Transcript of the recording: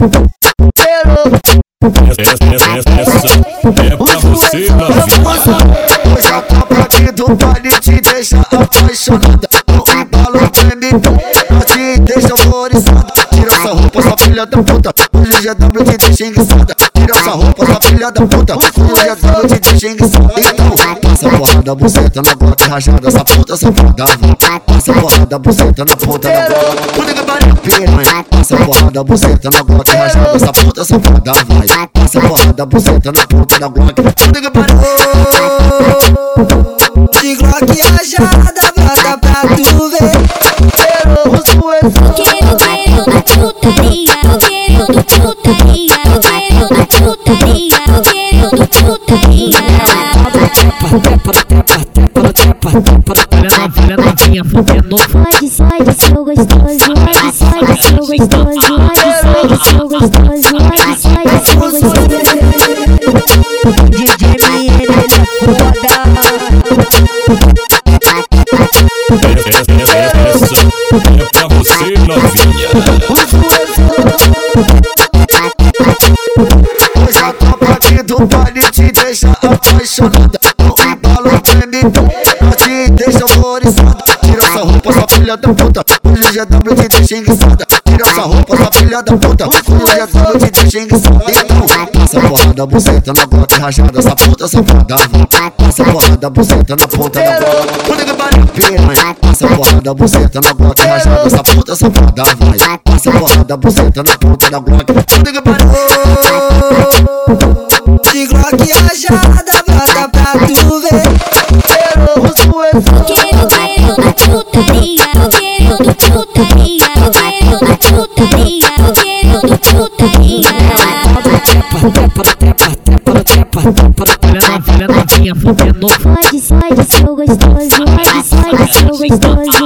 Essa, essa, essa é pra você, novinha. Hoje a tropa aqui do baile te deixa apaixonada. Embalo treme, ela te deixa horrorizada. Tira essa roupa, sua filha da puta. Hoje o GW te deixa enguiçada. Tira essa roupa, sua filha da puta. Hoje o GW te deixa enguiçada. Então, passa porrada, buceta na bota rajada. Essa puta safada, vai. Passa porrada, buceta na ponta da bota. Porrada, buceta na bota rajada. Essa puta safada, vai. Passa porrada, buceta na ponta da Glock. Puta que pariu. De Glock rajada, brota pra tu ver. Quero, quero putaria, quero putaria, quero putaria, quero putaria. Olha novinha, novinha, fudendo. Pode, pode, seu gostoso, Essa, tropa aqui do baile te deixa apaixonada. O embalo treme, ela te deixa horrorizada. Tira essa roupa, sua filha da puta. Hoje o GW te deixa enguiçada. Essa roupa, sua filha da puta. O GW te deixa. Então, passa porrada, buceta na bota rajada. Essa puta safada. Passa porrada, buceta na ponta da bota. Puta que pariu, piranha. Passa porrada, buceta na bota rajada. Essa puta safada, vai. Passa porrada, buceta na ponta da Glock. Puta que pariu. De Glock rajada, brota pra tu ver. Quero, quero putaria, quero putaria, quero putaria, putaria. Olha novinha, novinha, fudendo. Pode, pode, seu gostoso, pode, pode, seu gostoso,